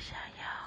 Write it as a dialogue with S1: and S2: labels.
S1: 想要。